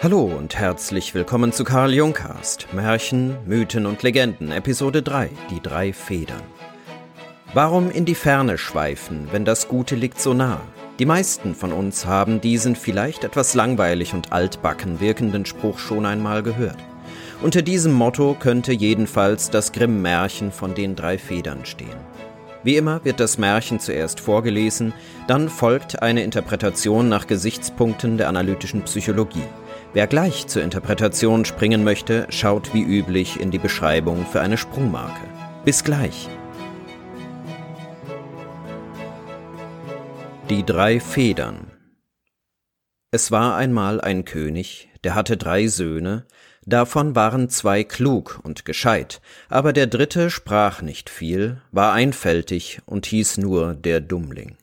Hallo und herzlich willkommen zu Karl Jungcast, Märchen, Mythen und Legenden, Episode 3, die drei Federn. Warum in die Ferne schweifen, wenn das Gute liegt so nah? Die meisten von uns haben diesen vielleicht etwas langweilig und altbacken wirkenden Spruch schon einmal gehört. Unter diesem Motto könnte jedenfalls das Grimm-Märchen von den drei Federn stehen. Wie immer wird das Märchen zuerst vorgelesen, dann folgt eine Interpretation nach Gesichtspunkten der analytischen Psychologie. Wer gleich zur Interpretation springen möchte, schaut wie üblich in die Beschreibung für eine Sprungmarke. Bis gleich. Die drei Federn Es war einmal ein König, der hatte drei Söhne, davon waren zwei klug und gescheit, aber der dritte sprach nicht viel, war einfältig und hieß nur der Dummling.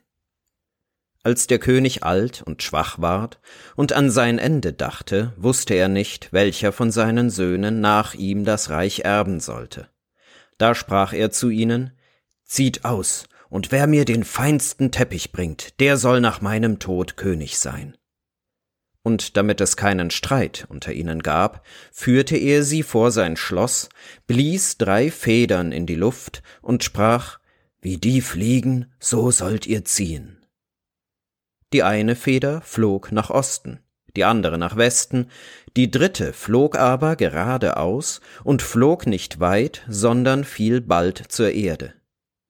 Als der König alt und schwach ward und an sein Ende dachte, wusste er nicht, welcher von seinen Söhnen nach ihm das Reich erben sollte. Da sprach er zu ihnen, Zieht aus, und wer mir den feinsten Teppich bringt, der soll nach meinem Tod König sein. Und damit es keinen Streit unter ihnen gab, führte er sie vor sein Schloss, blies drei Federn in die Luft und sprach, Wie die fliegen, so sollt ihr ziehen. Die eine Feder flog nach Osten, die andere nach Westen, die dritte flog aber geradeaus und flog nicht weit, sondern fiel bald zur Erde.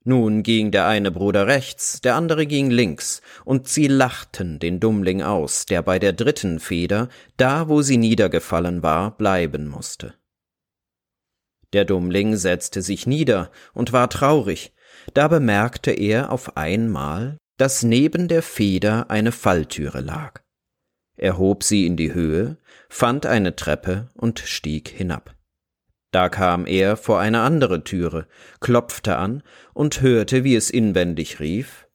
Nun ging der eine Bruder rechts, der andere ging links, und sie lachten den Dummling aus, der bei der dritten Feder, da wo sie niedergefallen war, bleiben musste. Der Dummling setzte sich nieder und war traurig, da bemerkte er auf einmal, dass neben der Feder eine Falltüre lag. Er hob sie in die Höhe, fand eine Treppe und stieg hinab. Da kam er vor eine andere Türe, klopfte an und hörte, wie es inwendig rief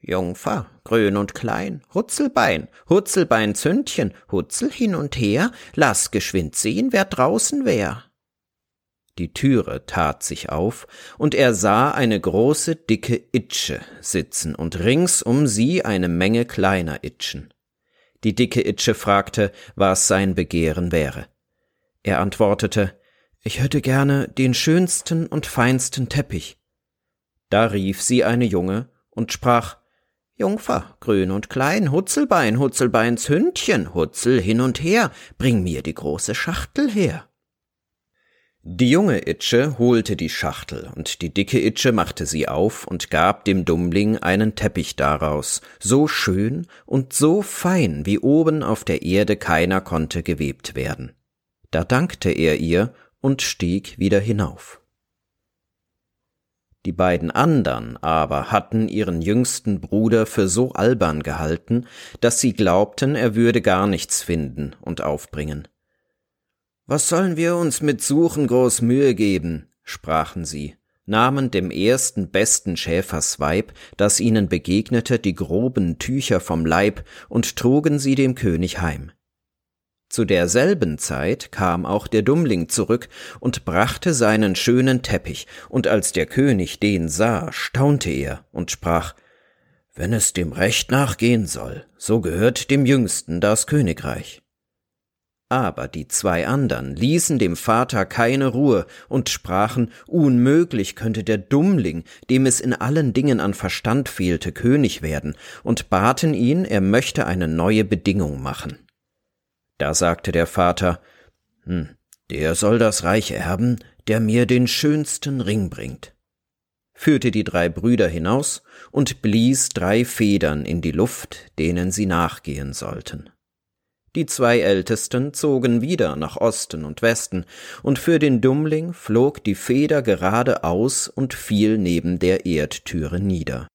Jungfer, grün und klein, Hutzelbein, Hutzelbein Zündchen, Hutzel hin und her, lass geschwind sehen, wer draußen wär. Die Türe tat sich auf, und er sah eine große, dicke Itsche sitzen und rings um sie eine Menge kleiner Itschen. Die dicke Itsche fragte, was sein Begehren wäre. Er antwortete, ich hätte gerne den schönsten und feinsten Teppich. Da rief sie eine Junge und sprach, Jungfer, grün und klein, Hutzelbein, Hutzelbeins Hündchen, Hutzel hin und her, bring mir die große Schachtel her. Die junge Itsche holte die Schachtel, und die dicke Itsche machte sie auf und gab dem Dummling einen Teppich daraus, so schön und so fein, wie oben auf der Erde keiner konnte gewebt werden. Da dankte er ihr und stieg wieder hinauf. Die beiden andern aber hatten ihren jüngsten Bruder für so albern gehalten, dass sie glaubten, er würde gar nichts finden und aufbringen. Was sollen wir uns mit Suchen groß Mühe geben? sprachen sie, nahmen dem ersten besten Schäfersweib, das ihnen begegnete, die groben Tücher vom Leib und trugen sie dem König heim. Zu derselben Zeit kam auch der Dummling zurück und brachte seinen schönen Teppich, und als der König den sah, staunte er und sprach Wenn es dem Recht nachgehen soll, so gehört dem Jüngsten das Königreich. Aber die zwei andern ließen dem Vater keine Ruhe und sprachen, unmöglich könnte der Dummling, dem es in allen Dingen an Verstand fehlte, König werden, und baten ihn, er möchte eine neue Bedingung machen. Da sagte der Vater, hm, der soll das Reich erben, der mir den schönsten Ring bringt führte die drei Brüder hinaus und blies drei Federn in die Luft, denen sie nachgehen sollten. Die zwei Ältesten zogen wieder nach Osten und Westen, und für den Dummling flog die Feder geradeaus und fiel neben der Erdtüre nieder.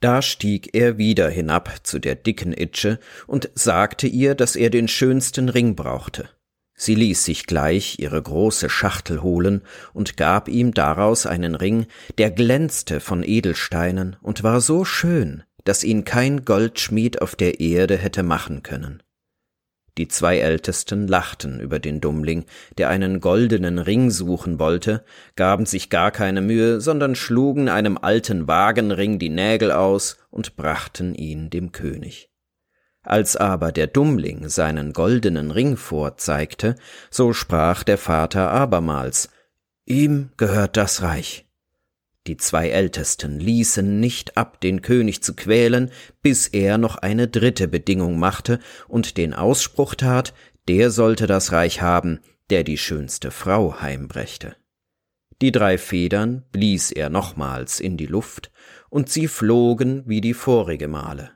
Da stieg er wieder hinab zu der dicken Itsche und sagte ihr, dass er den schönsten Ring brauchte. Sie ließ sich gleich ihre große Schachtel holen und gab ihm daraus einen Ring, der glänzte von Edelsteinen und war so schön, dass ihn kein Goldschmied auf der Erde hätte machen können. Die zwei Ältesten lachten über den Dummling, der einen goldenen Ring suchen wollte, gaben sich gar keine Mühe, sondern schlugen einem alten Wagenring die Nägel aus und brachten ihn dem König. Als aber der Dummling seinen goldenen Ring vorzeigte, so sprach der Vater abermals Ihm gehört das Reich. Die zwei Ältesten ließen nicht ab, den König zu quälen, bis er noch eine dritte Bedingung machte und den Ausspruch tat, der sollte das Reich haben, der die schönste Frau heimbrächte. Die drei Federn blies er nochmals in die Luft, und sie flogen wie die vorige Male.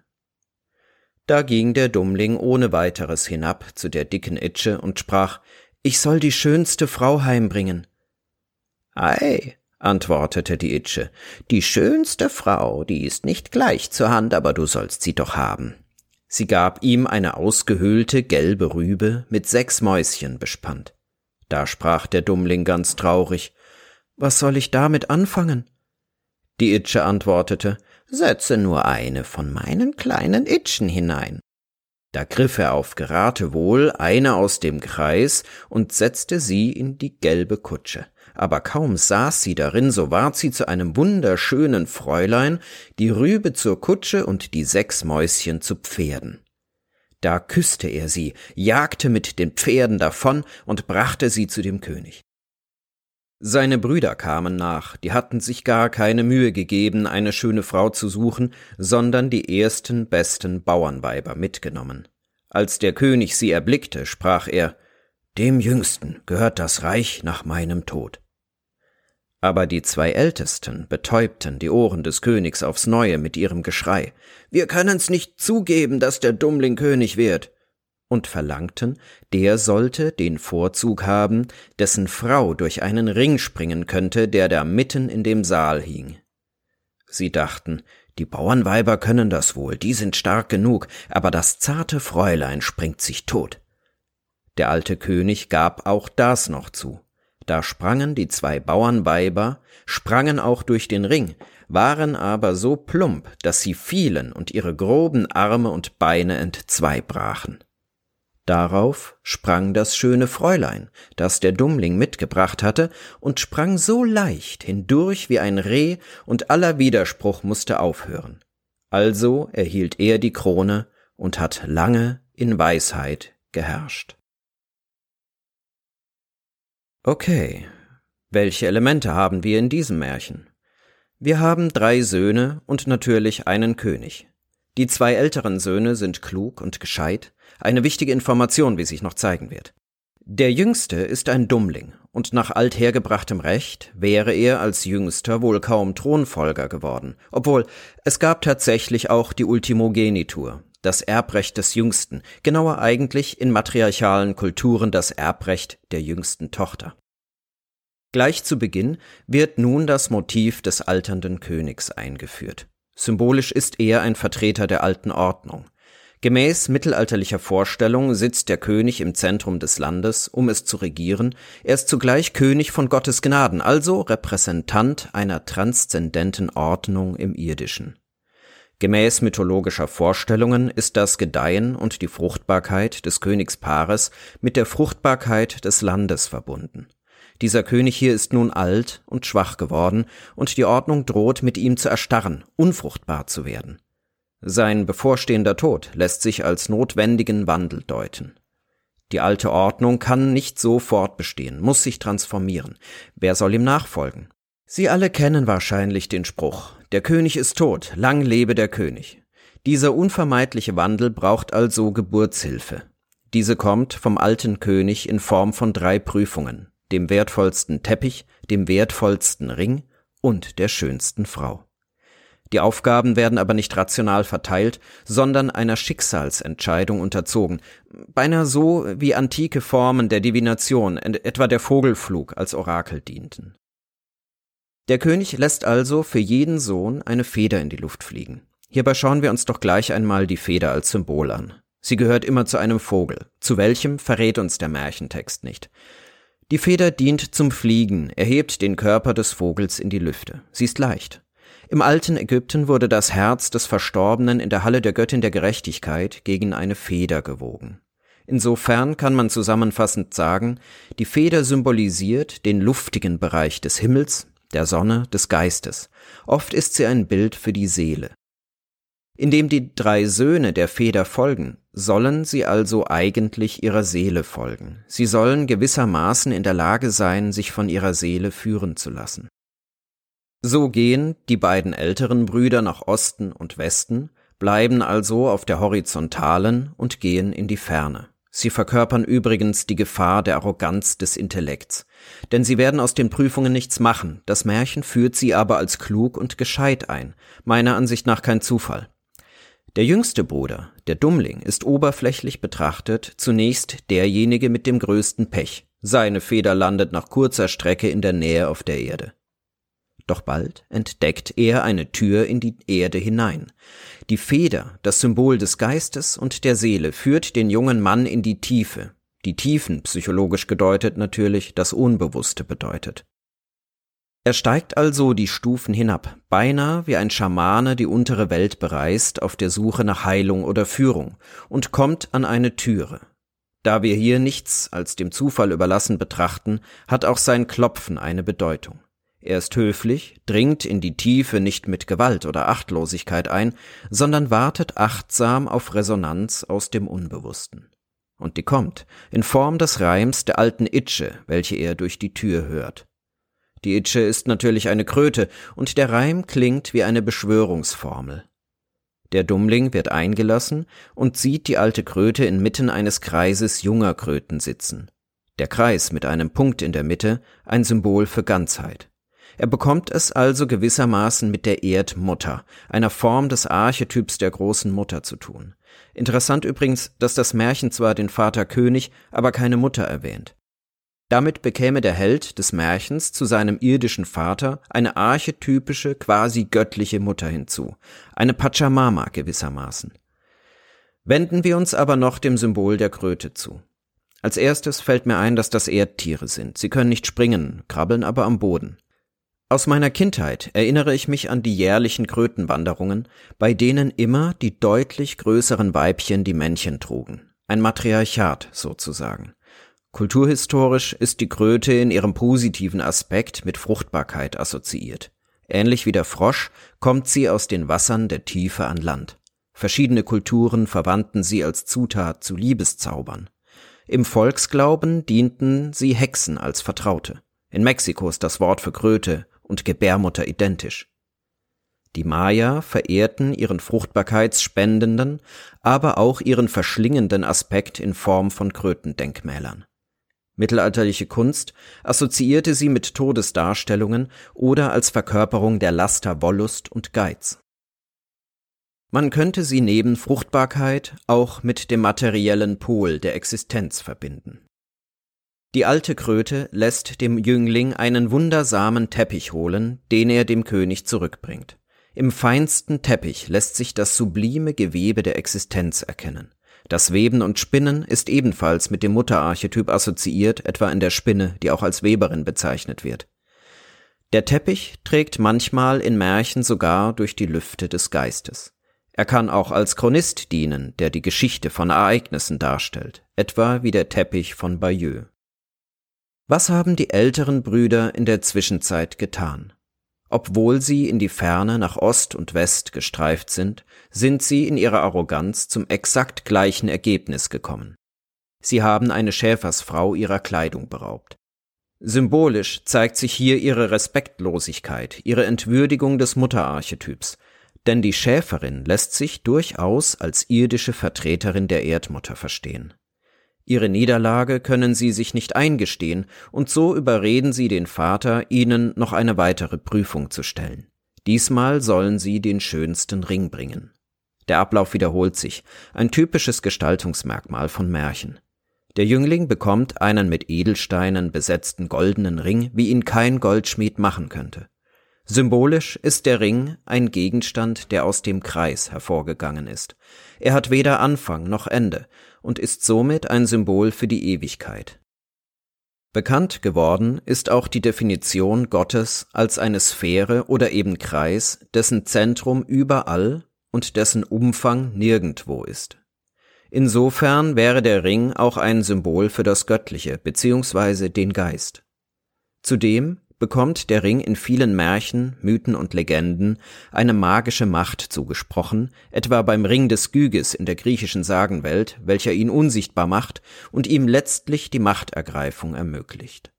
Da ging der Dummling ohne weiteres hinab zu der dicken Itsche und sprach, ich soll die schönste Frau heimbringen. Ei, antwortete die Itsche, die schönste Frau, die ist nicht gleich zur Hand, aber du sollst sie doch haben. Sie gab ihm eine ausgehöhlte gelbe Rübe mit sechs Mäuschen bespannt. Da sprach der Dummling ganz traurig, Was soll ich damit anfangen? Die Itsche antwortete, setze nur eine von meinen kleinen Itschen hinein. Da griff er auf Geratewohl eine aus dem Kreis und setzte sie in die gelbe Kutsche. Aber kaum saß sie darin, so ward sie zu einem wunderschönen Fräulein, die Rübe zur Kutsche und die sechs Mäuschen zu Pferden. Da küsste er sie, jagte mit den Pferden davon und brachte sie zu dem König. Seine Brüder kamen nach, die hatten sich gar keine Mühe gegeben, eine schöne Frau zu suchen, sondern die ersten besten Bauernweiber mitgenommen. Als der König sie erblickte, sprach er Dem Jüngsten gehört das Reich nach meinem Tod. Aber die zwei Ältesten betäubten die Ohren des Königs aufs neue mit ihrem Geschrei Wir können's nicht zugeben, dass der Dummling König wird und verlangten, der sollte den Vorzug haben, dessen Frau durch einen Ring springen könnte, der da mitten in dem Saal hing. Sie dachten, die Bauernweiber können das wohl, die sind stark genug, aber das zarte Fräulein springt sich tot. Der alte König gab auch das noch zu. Da sprangen die zwei Bauernweiber, sprangen auch durch den Ring, waren aber so plump, dass sie fielen und ihre groben Arme und Beine entzweibrachen. Darauf sprang das schöne Fräulein, das der Dummling mitgebracht hatte, und sprang so leicht hindurch wie ein Reh, und aller Widerspruch musste aufhören. Also erhielt er die Krone und hat lange in Weisheit geherrscht. Okay, welche Elemente haben wir in diesem Märchen? Wir haben drei Söhne und natürlich einen König. Die zwei älteren Söhne sind klug und gescheit, eine wichtige Information, wie sich noch zeigen wird. Der Jüngste ist ein Dummling, und nach althergebrachtem Recht wäre er als Jüngster wohl kaum Thronfolger geworden, obwohl es gab tatsächlich auch die Ultimogenitur, das Erbrecht des Jüngsten, genauer eigentlich in matriarchalen Kulturen das Erbrecht der jüngsten Tochter. Gleich zu Beginn wird nun das Motiv des alternden Königs eingeführt. Symbolisch ist er ein Vertreter der alten Ordnung. Gemäß mittelalterlicher Vorstellung sitzt der König im Zentrum des Landes, um es zu regieren, er ist zugleich König von Gottes Gnaden, also Repräsentant einer transzendenten Ordnung im Irdischen. Gemäß mythologischer Vorstellungen ist das Gedeihen und die Fruchtbarkeit des Königspaares mit der Fruchtbarkeit des Landes verbunden. Dieser König hier ist nun alt und schwach geworden, und die Ordnung droht mit ihm zu erstarren, unfruchtbar zu werden. Sein bevorstehender Tod lässt sich als notwendigen Wandel deuten. Die alte Ordnung kann nicht so fortbestehen, muss sich transformieren. Wer soll ihm nachfolgen? Sie alle kennen wahrscheinlich den Spruch, der König ist tot, lang lebe der König. Dieser unvermeidliche Wandel braucht also Geburtshilfe. Diese kommt vom alten König in Form von drei Prüfungen, dem wertvollsten Teppich, dem wertvollsten Ring und der schönsten Frau. Die Aufgaben werden aber nicht rational verteilt, sondern einer Schicksalsentscheidung unterzogen, beinahe so wie antike Formen der Divination, etwa der Vogelflug als Orakel dienten. Der König lässt also für jeden Sohn eine Feder in die Luft fliegen. Hierbei schauen wir uns doch gleich einmal die Feder als Symbol an. Sie gehört immer zu einem Vogel. Zu welchem verrät uns der Märchentext nicht. Die Feder dient zum Fliegen, erhebt den Körper des Vogels in die Lüfte. Sie ist leicht. Im alten Ägypten wurde das Herz des Verstorbenen in der Halle der Göttin der Gerechtigkeit gegen eine Feder gewogen. Insofern kann man zusammenfassend sagen, die Feder symbolisiert den luftigen Bereich des Himmels, der Sonne, des Geistes. Oft ist sie ein Bild für die Seele. Indem die drei Söhne der Feder folgen, sollen sie also eigentlich ihrer Seele folgen. Sie sollen gewissermaßen in der Lage sein, sich von ihrer Seele führen zu lassen. So gehen die beiden älteren Brüder nach Osten und Westen, bleiben also auf der horizontalen und gehen in die Ferne. Sie verkörpern übrigens die Gefahr der Arroganz des Intellekts, denn sie werden aus den Prüfungen nichts machen, das Märchen führt sie aber als klug und gescheit ein, meiner Ansicht nach kein Zufall. Der jüngste Bruder, der Dummling, ist oberflächlich betrachtet zunächst derjenige mit dem größten Pech. Seine Feder landet nach kurzer Strecke in der Nähe auf der Erde. Doch bald entdeckt er eine Tür in die Erde hinein. Die Feder, das Symbol des Geistes und der Seele, führt den jungen Mann in die Tiefe. Die Tiefen, psychologisch gedeutet natürlich, das Unbewusste bedeutet. Er steigt also die Stufen hinab, beinahe wie ein Schamane die untere Welt bereist auf der Suche nach Heilung oder Führung und kommt an eine Türe. Da wir hier nichts als dem Zufall überlassen betrachten, hat auch sein Klopfen eine Bedeutung. Er ist höflich, dringt in die Tiefe nicht mit Gewalt oder Achtlosigkeit ein, sondern wartet achtsam auf Resonanz aus dem Unbewussten. Und die kommt, in Form des Reims der alten Itsche, welche er durch die Tür hört. Die Itsche ist natürlich eine Kröte, und der Reim klingt wie eine Beschwörungsformel. Der Dummling wird eingelassen und sieht die alte Kröte inmitten eines Kreises junger Kröten sitzen. Der Kreis mit einem Punkt in der Mitte, ein Symbol für Ganzheit. Er bekommt es also gewissermaßen mit der Erdmutter, einer Form des Archetyps der großen Mutter zu tun. Interessant übrigens, dass das Märchen zwar den Vater König, aber keine Mutter erwähnt. Damit bekäme der Held des Märchens zu seinem irdischen Vater eine archetypische, quasi göttliche Mutter hinzu, eine Pachamama gewissermaßen. Wenden wir uns aber noch dem Symbol der Kröte zu. Als erstes fällt mir ein, dass das Erdtiere sind. Sie können nicht springen, krabbeln aber am Boden. Aus meiner Kindheit erinnere ich mich an die jährlichen Krötenwanderungen, bei denen immer die deutlich größeren Weibchen die Männchen trugen. Ein Matriarchat sozusagen. Kulturhistorisch ist die Kröte in ihrem positiven Aspekt mit Fruchtbarkeit assoziiert. Ähnlich wie der Frosch kommt sie aus den Wassern der Tiefe an Land. Verschiedene Kulturen verwandten sie als Zutat zu Liebeszaubern. Im Volksglauben dienten sie Hexen als Vertraute. In Mexiko ist das Wort für Kröte und Gebärmutter identisch. Die Maya verehrten ihren fruchtbarkeitsspendenden, aber auch ihren verschlingenden Aspekt in Form von Krötendenkmälern. Mittelalterliche Kunst assoziierte sie mit Todesdarstellungen oder als Verkörperung der Laster Wollust und Geiz. Man könnte sie neben Fruchtbarkeit auch mit dem materiellen Pol der Existenz verbinden. Die alte Kröte lässt dem Jüngling einen wundersamen Teppich holen, den er dem König zurückbringt. Im feinsten Teppich lässt sich das sublime Gewebe der Existenz erkennen. Das Weben und Spinnen ist ebenfalls mit dem Mutterarchetyp assoziiert, etwa in der Spinne, die auch als Weberin bezeichnet wird. Der Teppich trägt manchmal in Märchen sogar durch die Lüfte des Geistes. Er kann auch als Chronist dienen, der die Geschichte von Ereignissen darstellt, etwa wie der Teppich von Bayeux. Was haben die älteren Brüder in der Zwischenzeit getan? Obwohl sie in die Ferne nach Ost und West gestreift sind, sind sie in ihrer Arroganz zum exakt gleichen Ergebnis gekommen. Sie haben eine Schäfersfrau ihrer Kleidung beraubt. Symbolisch zeigt sich hier ihre Respektlosigkeit, ihre Entwürdigung des Mutterarchetyps, denn die Schäferin lässt sich durchaus als irdische Vertreterin der Erdmutter verstehen. Ihre Niederlage können sie sich nicht eingestehen, und so überreden sie den Vater, ihnen noch eine weitere Prüfung zu stellen. Diesmal sollen sie den schönsten Ring bringen. Der Ablauf wiederholt sich, ein typisches Gestaltungsmerkmal von Märchen. Der Jüngling bekommt einen mit Edelsteinen besetzten goldenen Ring, wie ihn kein Goldschmied machen könnte. Symbolisch ist der Ring ein Gegenstand, der aus dem Kreis hervorgegangen ist. Er hat weder Anfang noch Ende und ist somit ein Symbol für die Ewigkeit. Bekannt geworden ist auch die Definition Gottes als eine Sphäre oder eben Kreis, dessen Zentrum überall und dessen Umfang nirgendwo ist. Insofern wäre der Ring auch ein Symbol für das Göttliche bzw. den Geist. Zudem bekommt der Ring in vielen Märchen, Mythen und Legenden eine magische Macht zugesprochen, etwa beim Ring des Gyges in der griechischen Sagenwelt, welcher ihn unsichtbar macht und ihm letztlich die Machtergreifung ermöglicht.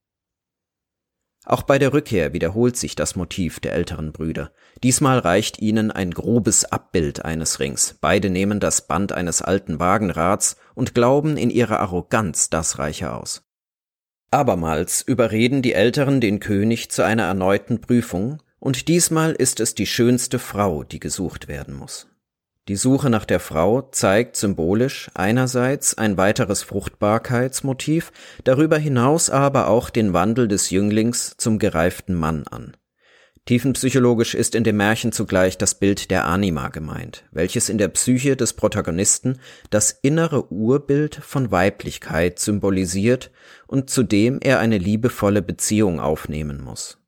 Auch bei der Rückkehr wiederholt sich das Motiv der älteren Brüder. Diesmal reicht ihnen ein grobes Abbild eines Rings. Beide nehmen das Band eines alten Wagenrads und glauben in ihrer Arroganz das reiche aus. Abermals überreden die Älteren den König zu einer erneuten Prüfung, und diesmal ist es die schönste Frau, die gesucht werden muss. Die Suche nach der Frau zeigt symbolisch einerseits ein weiteres Fruchtbarkeitsmotiv, darüber hinaus aber auch den Wandel des Jünglings zum gereiften Mann an. Tiefenpsychologisch ist in dem Märchen zugleich das Bild der Anima gemeint, welches in der Psyche des Protagonisten das innere Urbild von Weiblichkeit symbolisiert und zu dem er eine liebevolle Beziehung aufnehmen muss.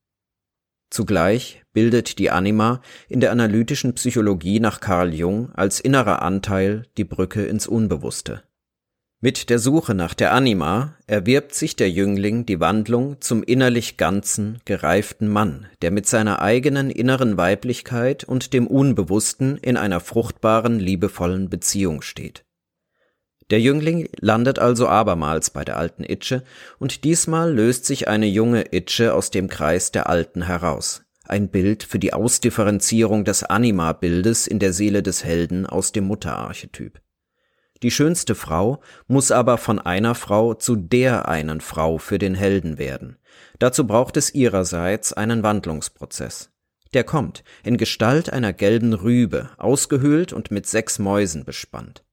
Zugleich bildet die Anima in der analytischen Psychologie nach Carl Jung als innerer Anteil die Brücke ins Unbewusste. Mit der Suche nach der Anima erwirbt sich der Jüngling die Wandlung zum innerlich ganzen, gereiften Mann, der mit seiner eigenen inneren Weiblichkeit und dem Unbewussten in einer fruchtbaren, liebevollen Beziehung steht. Der Jüngling landet also abermals bei der alten Itsche, und diesmal löst sich eine junge Itsche aus dem Kreis der Alten heraus. Ein Bild für die Ausdifferenzierung des Anima-Bildes in der Seele des Helden aus dem Mutterarchetyp. Die schönste Frau muss aber von einer Frau zu der einen Frau für den Helden werden. Dazu braucht es ihrerseits einen Wandlungsprozess. Der kommt in Gestalt einer gelben Rübe, ausgehöhlt und mit sechs Mäusen bespannt.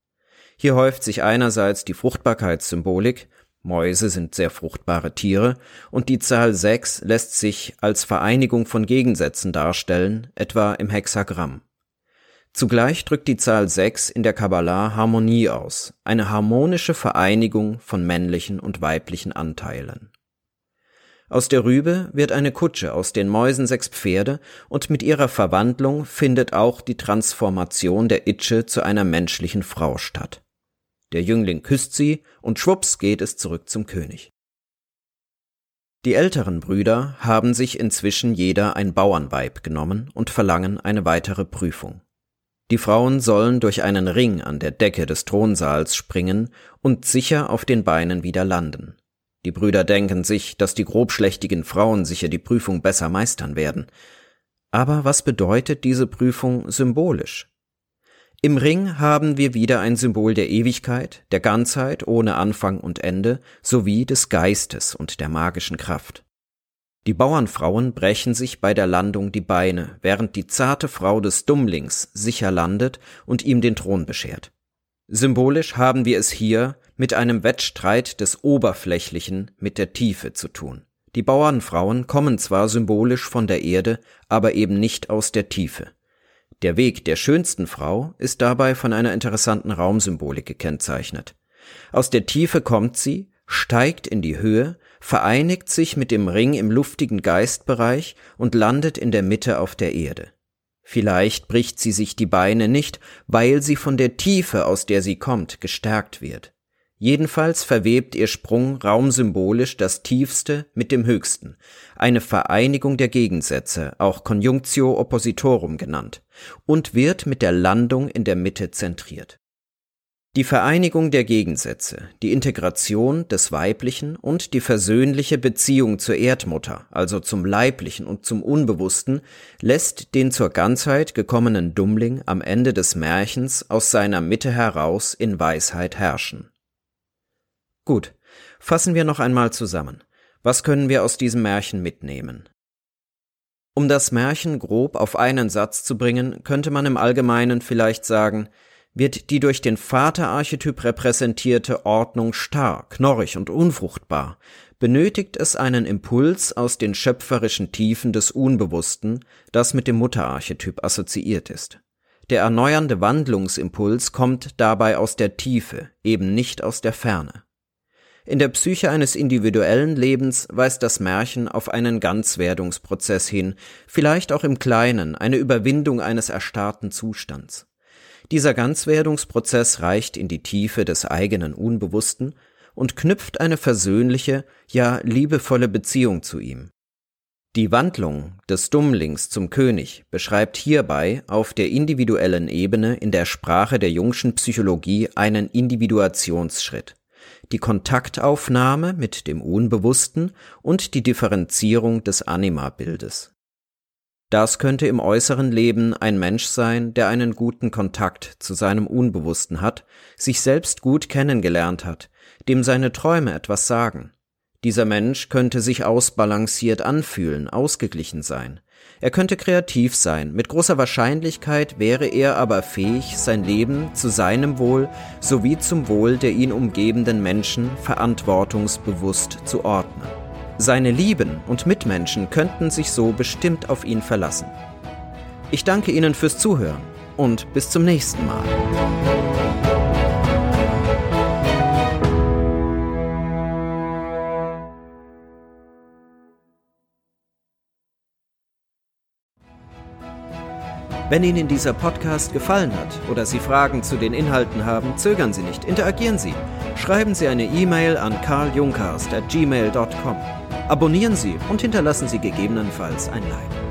Hier häuft sich einerseits die Fruchtbarkeitssymbolik, Mäuse sind sehr fruchtbare Tiere, und die Zahl sechs lässt sich als Vereinigung von Gegensätzen darstellen, etwa im Hexagramm. Zugleich drückt die Zahl 6 in der Kabbalah Harmonie aus, eine harmonische Vereinigung von männlichen und weiblichen Anteilen. Aus der Rübe wird eine Kutsche, aus den Mäusen sechs Pferde, und mit ihrer Verwandlung findet auch die Transformation der Itsche zu einer menschlichen Frau statt. Der Jüngling küsst sie, und schwupps geht es zurück zum König. Die älteren Brüder haben sich inzwischen jeder ein Bauernweib genommen und verlangen eine weitere Prüfung. Die Frauen sollen durch einen Ring an der Decke des Thronsaals springen und sicher auf den Beinen wieder landen. Die Brüder denken sich, dass die grobschlächtigen Frauen sicher die Prüfung besser meistern werden. Aber was bedeutet diese Prüfung symbolisch? Im Ring haben wir wieder ein Symbol der Ewigkeit, der Ganzheit ohne Anfang und Ende sowie des Geistes und der magischen Kraft. Die Bauernfrauen brechen sich bei der Landung die Beine, während die zarte Frau des Dummlings sicher landet und ihm den Thron beschert. Symbolisch haben wir es hier mit einem Wettstreit des Oberflächlichen mit der Tiefe zu tun. Die Bauernfrauen kommen zwar symbolisch von der Erde, aber eben nicht aus der Tiefe. Der Weg der schönsten Frau ist dabei von einer interessanten Raumsymbolik gekennzeichnet. Aus der Tiefe kommt sie, steigt in die Höhe, vereinigt sich mit dem Ring im luftigen Geistbereich und landet in der Mitte auf der Erde. Vielleicht bricht sie sich die Beine nicht, weil sie von der Tiefe, aus der sie kommt, gestärkt wird. Jedenfalls verwebt ihr Sprung raumsymbolisch das Tiefste mit dem Höchsten, eine Vereinigung der Gegensätze, auch Conjunctio Oppositorum genannt, und wird mit der Landung in der Mitte zentriert. Die Vereinigung der Gegensätze, die Integration des Weiblichen und die versöhnliche Beziehung zur Erdmutter, also zum Leiblichen und zum Unbewussten, lässt den zur Ganzheit gekommenen Dummling am Ende des Märchens aus seiner Mitte heraus in Weisheit herrschen. Gut, fassen wir noch einmal zusammen. Was können wir aus diesem Märchen mitnehmen? Um das Märchen grob auf einen Satz zu bringen, könnte man im Allgemeinen vielleicht sagen, wird die durch den Vaterarchetyp repräsentierte Ordnung starr, knorrig und unfruchtbar, benötigt es einen Impuls aus den schöpferischen Tiefen des Unbewussten, das mit dem Mutterarchetyp assoziiert ist. Der erneuernde Wandlungsimpuls kommt dabei aus der Tiefe, eben nicht aus der Ferne. In der Psyche eines individuellen Lebens weist das Märchen auf einen Ganzwerdungsprozess hin, vielleicht auch im Kleinen eine Überwindung eines erstarrten Zustands. Dieser Ganzwerdungsprozess reicht in die Tiefe des eigenen Unbewussten und knüpft eine versöhnliche, ja liebevolle Beziehung zu ihm. Die Wandlung des Dummlings zum König beschreibt hierbei auf der individuellen Ebene in der Sprache der Jungschen Psychologie einen Individuationsschritt, die Kontaktaufnahme mit dem Unbewussten und die Differenzierung des Anima-Bildes. Das könnte im äußeren Leben ein Mensch sein, der einen guten Kontakt zu seinem Unbewussten hat, sich selbst gut kennengelernt hat, dem seine Träume etwas sagen, dieser Mensch könnte sich ausbalanciert anfühlen, ausgeglichen sein. Er könnte kreativ sein, mit großer Wahrscheinlichkeit wäre er aber fähig, sein Leben zu seinem Wohl sowie zum Wohl der ihn umgebenden Menschen verantwortungsbewusst zu ordnen. Seine Lieben und Mitmenschen könnten sich so bestimmt auf ihn verlassen. Ich danke Ihnen fürs Zuhören und bis zum nächsten Mal. Wenn Ihnen dieser Podcast gefallen hat oder Sie Fragen zu den Inhalten haben, zögern Sie nicht, interagieren Sie. Schreiben Sie eine E-Mail an karljunkast.gmail.com. Abonnieren Sie und hinterlassen Sie gegebenenfalls ein Like.